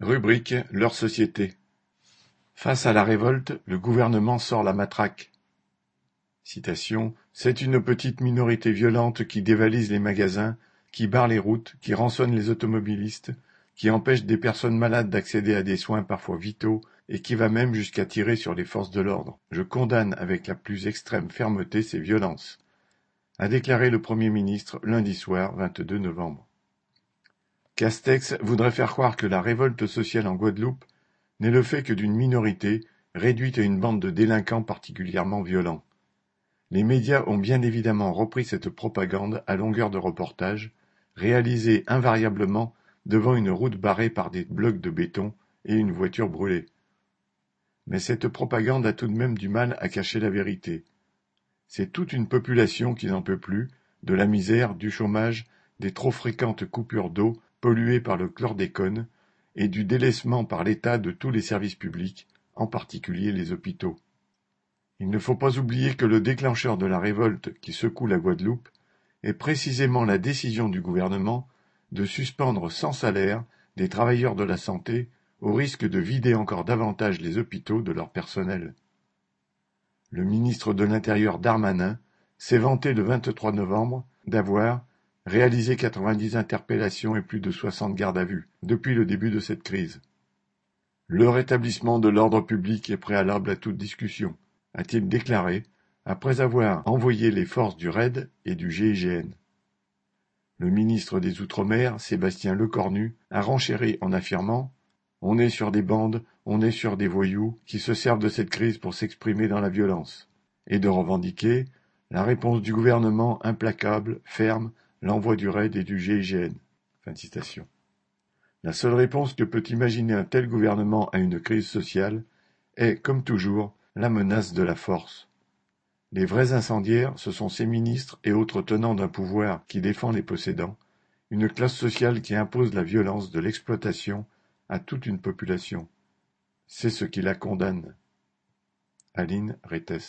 Rubrique leur société. Face à la révolte, le gouvernement sort la matraque. Citation C'est une petite minorité violente qui dévalise les magasins, qui barre les routes, qui rançonne les automobilistes, qui empêche des personnes malades d'accéder à des soins parfois vitaux et qui va même jusqu'à tirer sur les forces de l'ordre. Je condamne avec la plus extrême fermeté ces violences, a déclaré le Premier ministre lundi soir 22 novembre. Castex voudrait faire croire que la révolte sociale en Guadeloupe n'est le fait que d'une minorité réduite à une bande de délinquants particulièrement violents. Les médias ont bien évidemment repris cette propagande à longueur de reportages, réalisée invariablement devant une route barrée par des blocs de béton et une voiture brûlée. Mais cette propagande a tout de même du mal à cacher la vérité. C'est toute une population qui n'en peut plus, de la misère, du chômage, des trop fréquentes coupures d'eau polluées par le chlordécone et du délaissement par l'État de tous les services publics, en particulier les hôpitaux. Il ne faut pas oublier que le déclencheur de la révolte qui secoue la Guadeloupe est précisément la décision du gouvernement de suspendre sans salaire des travailleurs de la santé au risque de vider encore davantage les hôpitaux de leur personnel. Le ministre de l'Intérieur Darmanin s'est vanté le 23 novembre d'avoir réalisé 90 interpellations et plus de 60 gardes à vue depuis le début de cette crise. Le rétablissement de l'ordre public est préalable à toute discussion, a-t-il déclaré, après avoir envoyé les forces du RAID et du GIGN. Le ministre des Outre-mer, Sébastien Lecornu, a renchéri en affirmant On est sur des bandes, on est sur des voyous qui se servent de cette crise pour s'exprimer dans la violence, et de revendiquer la réponse du gouvernement implacable, ferme, l'envoi du RAID et du GIGN. La seule réponse que peut imaginer un tel gouvernement à une crise sociale est, comme toujours, la menace de la force. Les vrais incendiaires, ce sont ces ministres et autres tenants d'un pouvoir qui défend les possédants, une classe sociale qui impose la violence de l'exploitation à toute une population. C'est ce qui la condamne. Aline Rettes